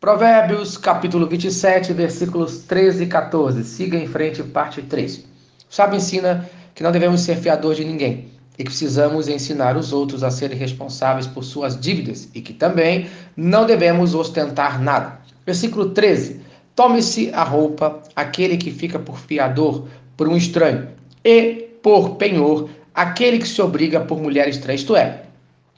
Provérbios, capítulo 27, versículos 13 e 14. Siga em frente, parte 3. O sábio ensina que não devemos ser fiador de ninguém e que precisamos ensinar os outros a serem responsáveis por suas dívidas e que também não devemos ostentar nada. Versículo 13. Tome-se a roupa aquele que fica por fiador por um estranho e por penhor aquele que se obriga por mulher estranha, isto é,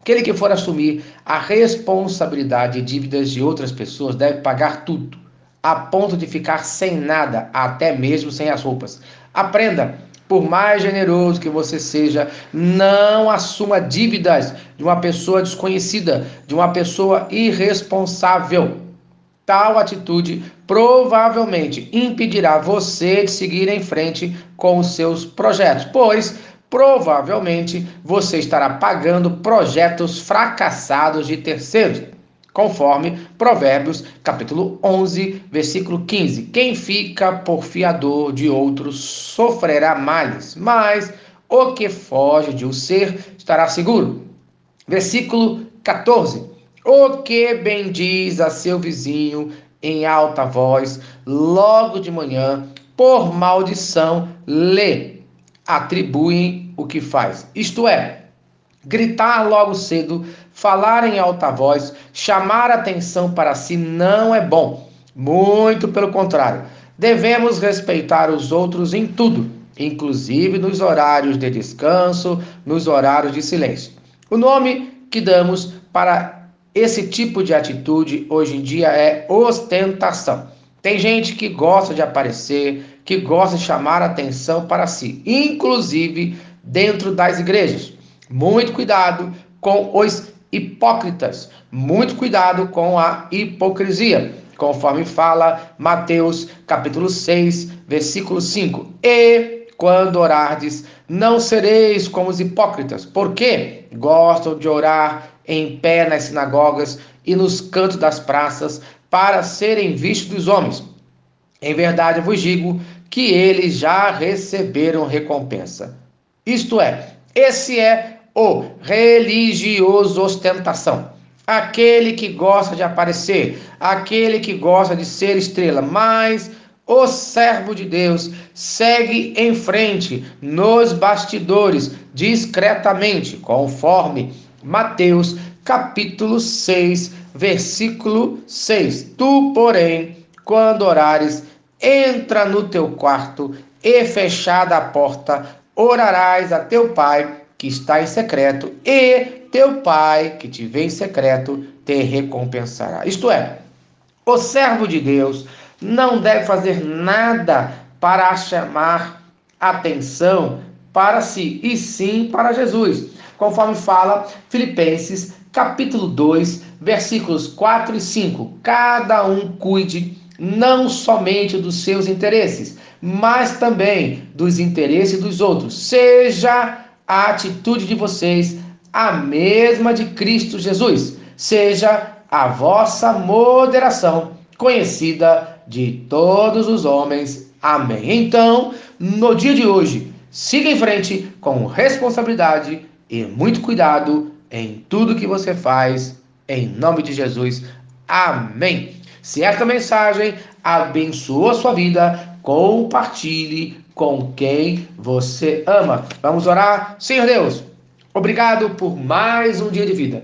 Aquele que for assumir a responsabilidade de dívidas de outras pessoas deve pagar tudo, a ponto de ficar sem nada, até mesmo sem as roupas. Aprenda, por mais generoso que você seja, não assuma dívidas de uma pessoa desconhecida, de uma pessoa irresponsável. Tal atitude provavelmente impedirá você de seguir em frente com os seus projetos, pois provavelmente você estará pagando projetos fracassados de terceiros, conforme Provérbios, capítulo 11, versículo 15. Quem fica por fiador de outros sofrerá males, mas o que foge de um ser estará seguro. Versículo 14. O que bendiz a seu vizinho em alta voz, logo de manhã, por maldição, lê atribuem o que faz. Isto é, gritar logo cedo, falar em alta voz, chamar atenção para si não é bom. Muito pelo contrário. Devemos respeitar os outros em tudo, inclusive nos horários de descanso, nos horários de silêncio. O nome que damos para esse tipo de atitude hoje em dia é ostentação. Tem gente que gosta de aparecer, que gosta de chamar atenção para si, inclusive dentro das igrejas. Muito cuidado com os hipócritas, muito cuidado com a hipocrisia, conforme fala Mateus capítulo 6, versículo 5. E quando orardes, não sereis como os hipócritas, porque gostam de orar em pé nas sinagogas e nos cantos das praças para serem vistos dos homens. Em verdade, vos digo que eles já receberam recompensa. Isto é, esse é o religioso ostentação. Aquele que gosta de aparecer, aquele que gosta de ser estrela, mas o servo de Deus segue em frente nos bastidores, discretamente, conforme Mateus capítulo 6, versículo 6. Tu, porém, quando orares, entra no teu quarto e fechada a porta, orarás a teu pai que está em secreto, e teu pai que te vê em secreto te recompensará. Isto é, o servo de Deus não deve fazer nada para chamar atenção para si, e sim para Jesus, conforme fala Filipenses capítulo 2, versículos 4 e 5. Cada um cuide não somente dos seus interesses, mas também dos interesses dos outros. Seja a atitude de vocês a mesma de Cristo Jesus. Seja a vossa moderação conhecida de todos os homens. Amém. Então, no dia de hoje, siga em frente com responsabilidade e muito cuidado em tudo que você faz. Em nome de Jesus. Amém. Se esta mensagem abençoou a sua vida, compartilhe com quem você ama. Vamos orar? Senhor Deus, obrigado por mais um dia de vida.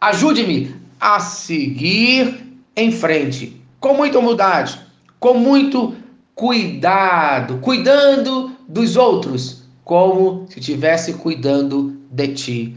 Ajude-me a seguir em frente, com muita humildade, com muito cuidado, cuidando dos outros, como se estivesse cuidando de ti.